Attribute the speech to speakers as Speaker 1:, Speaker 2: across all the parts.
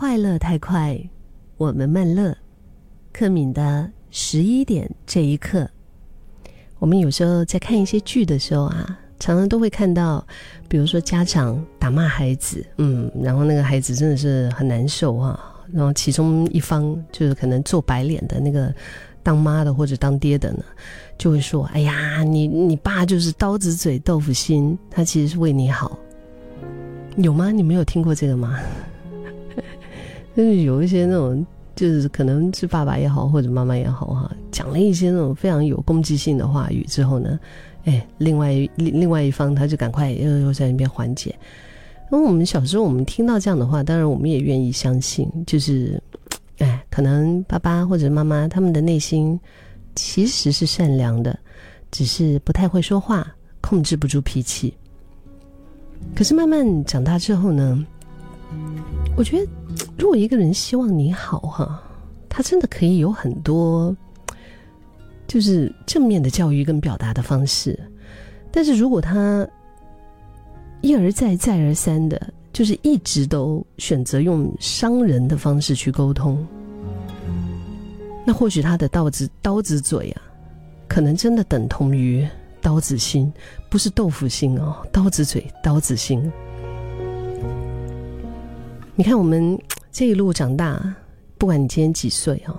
Speaker 1: 快乐太快，我们慢乐。克敏的十一点这一刻，我们有时候在看一些剧的时候啊，常常都会看到，比如说家长打骂孩子，嗯，然后那个孩子真的是很难受啊，然后其中一方就是可能做白脸的那个当妈的或者当爹的呢，就会说：“哎呀，你你爸就是刀子嘴豆腐心，他其实是为你好。”有吗？你没有听过这个吗？就是有一些那种，就是可能是爸爸也好，或者妈妈也好哈，讲了一些那种非常有攻击性的话语之后呢，哎，另外另另外一方他就赶快又又在那边缓解。因为我们小时候我们听到这样的话，当然我们也愿意相信，就是哎，可能爸爸或者妈妈他们的内心其实是善良的，只是不太会说话，控制不住脾气。可是慢慢长大之后呢，我觉得，如果一个人希望你好哈，他真的可以有很多，就是正面的教育跟表达的方式。但是如果他一而再再而三的，就是一直都选择用伤人的方式去沟通，那或许他的刀子刀子嘴啊，可能真的等同于。刀子心不是豆腐心哦，刀子嘴，刀子心。你看，我们这一路长大，不管你今年几岁哦，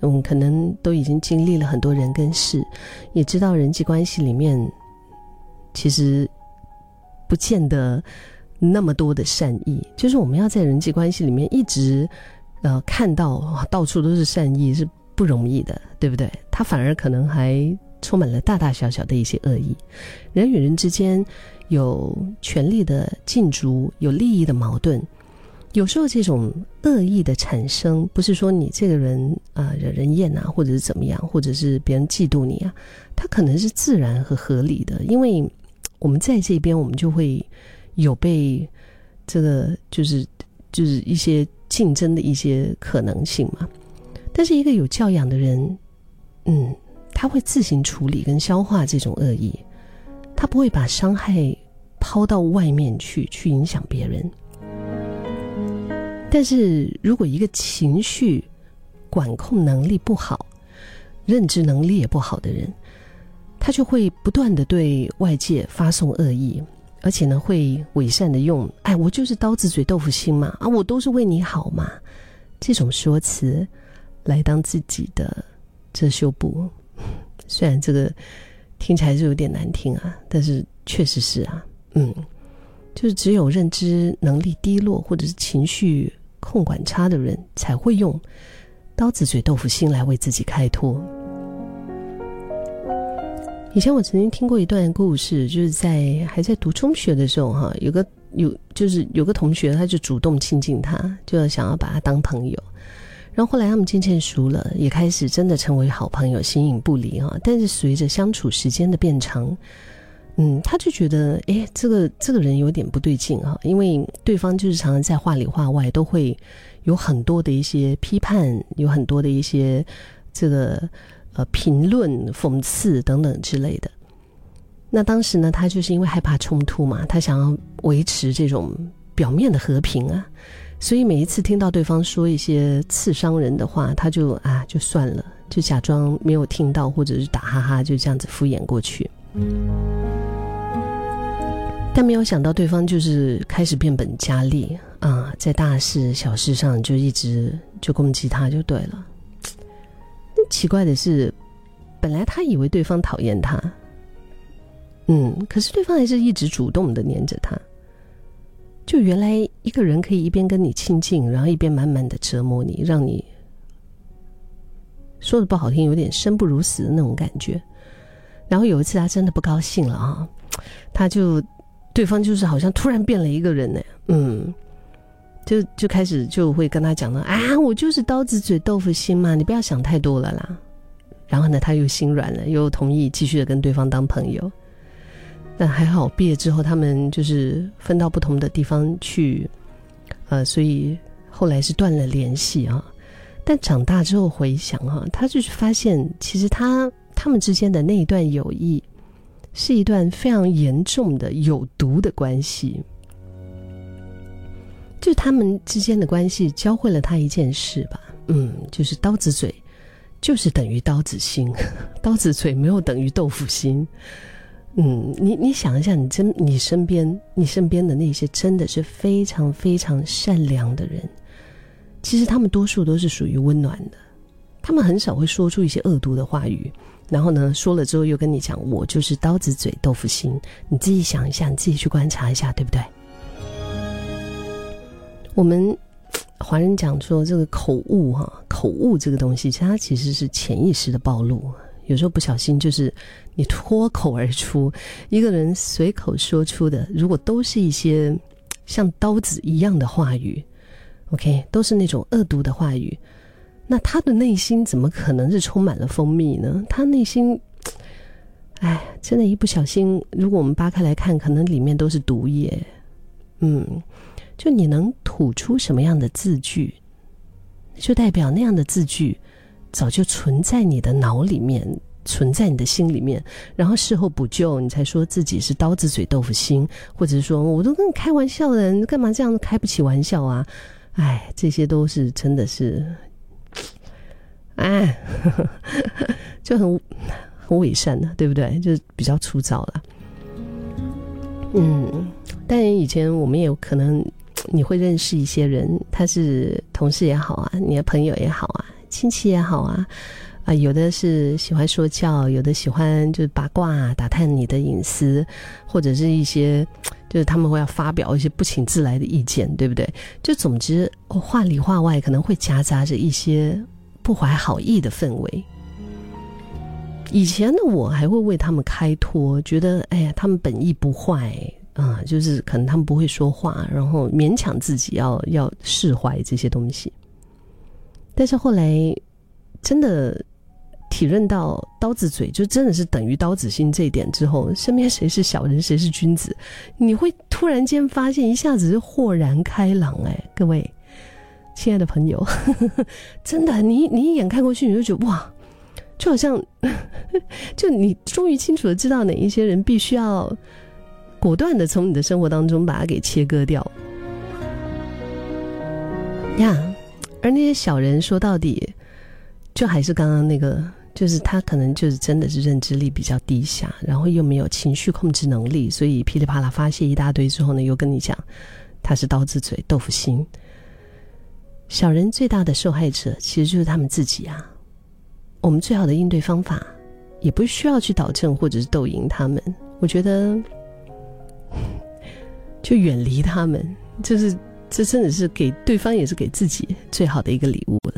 Speaker 1: 嗯，可能都已经经历了很多人跟事，也知道人际关系里面其实不见得那么多的善意。就是我们要在人际关系里面一直呃看到到处都是善意是不容易的，对不对？他反而可能还。充满了大大小小的一些恶意，人与人之间有权力的竞逐，有利益的矛盾。有时候这种恶意的产生，不是说你这个人啊惹人厌啊，或者是怎么样，或者是别人嫉妒你啊，它可能是自然和合理的。因为我们在这边，我们就会有被这个就是就是一些竞争的一些可能性嘛。但是一个有教养的人，嗯。他会自行处理跟消化这种恶意，他不会把伤害抛到外面去，去影响别人。但是如果一个情绪管控能力不好、认知能力也不好的人，他就会不断的对外界发送恶意，而且呢会伪善的用“哎，我就是刀子嘴豆腐心嘛，啊，我都是为你好嘛”这种说辞来当自己的遮羞布。虽然这个听起来是有点难听啊，但是确实是啊，嗯，就是只有认知能力低落或者是情绪控管差的人，才会用刀子嘴豆腐心来为自己开脱。以前我曾经听过一段故事，就是在还在读中学的时候，哈，有个有就是有个同学，他就主动亲近他，就要想要把他当朋友。然后后来他们渐渐熟了，也开始真的成为好朋友，形影不离啊。但是随着相处时间的变长，嗯，他就觉得，哎，这个这个人有点不对劲啊，因为对方就是常常在话里话外都会有很多的一些批判，有很多的一些这个呃评论、讽刺等等之类的。那当时呢，他就是因为害怕冲突嘛，他想要维持这种表面的和平啊。所以每一次听到对方说一些刺伤人的话，他就啊就算了，就假装没有听到，或者是打哈哈，就这样子敷衍过去。但没有想到对方就是开始变本加厉啊，在大事小事上就一直就攻击他就对了。那奇怪的是，本来他以为对方讨厌他，嗯，可是对方还是一直主动的黏着他。就原来一个人可以一边跟你亲近，然后一边慢慢的折磨你，让你说的不好听，有点生不如死的那种感觉。然后有一次他真的不高兴了啊，他就对方就是好像突然变了一个人呢，嗯，就就开始就会跟他讲了啊，我就是刀子嘴豆腐心嘛，你不要想太多了啦。然后呢，他又心软了，又同意继续的跟对方当朋友。但还好，毕业之后他们就是分到不同的地方去，呃，所以后来是断了联系啊。但长大之后回想哈，他就是发现，其实他他们之间的那一段友谊，是一段非常严重的有毒的关系。就他们之间的关系教会了他一件事吧，嗯，就是刀子嘴，就是等于刀子心，刀子嘴没有等于豆腐心。嗯，你你想一下，你真你身边你身边的那些真的是非常非常善良的人，其实他们多数都是属于温暖的，他们很少会说出一些恶毒的话语，然后呢说了之后又跟你讲我就是刀子嘴豆腐心，你自己想一下，你自己去观察一下，对不对？我们华人讲说这个口误哈，口误这个东西，其实它其实是潜意识的暴露。有时候不小心就是你脱口而出，一个人随口说出的，如果都是一些像刀子一样的话语，OK，都是那种恶毒的话语，那他的内心怎么可能是充满了蜂蜜呢？他内心，哎，真的，一不小心，如果我们扒开来看，可能里面都是毒液。嗯，就你能吐出什么样的字句，就代表那样的字句。早就存在你的脑里面，存在你的心里面，然后事后补救，你才说自己是刀子嘴豆腐心，或者是说我都跟你开玩笑的，你干嘛这样开不起玩笑啊？哎，这些都是真的是，哎，就很很伪善的，对不对？就是比较粗糙了。嗯，但以前我们也有可能你会认识一些人，他是同事也好啊，你的朋友也好啊。亲戚也好啊，啊，有的是喜欢说教，有的喜欢就是八卦打探你的隐私，或者是一些就是他们会要发表一些不请自来的意见，对不对？就总之话里话外可能会夹杂着一些不怀好意的氛围。以前的我还会为他们开脱，觉得哎呀，他们本意不坏啊，就是可能他们不会说话，然后勉强自己要要释怀这些东西。但是后来，真的体认到刀子嘴就真的是等于刀子心这一点之后，身边谁是小人，谁是君子，你会突然间发现，一下子就豁然开朗。哎，各位亲爱的朋友，真的，你你一眼看过去，你就觉得哇，就好像，就你终于清楚的知道哪一些人必须要果断的从你的生活当中把它给切割掉呀。而那些小人说到底，就还是刚刚那个，就是他可能就是真的是认知力比较低下，然后又没有情绪控制能力，所以噼里啪啦发泄一大堆之后呢，又跟你讲他是刀子嘴豆腐心。小人最大的受害者其实就是他们自己啊。我们最好的应对方法，也不需要去导正或者是斗赢他们，我觉得 就远离他们，就是。这真的是给对方，也是给自己最好的一个礼物了。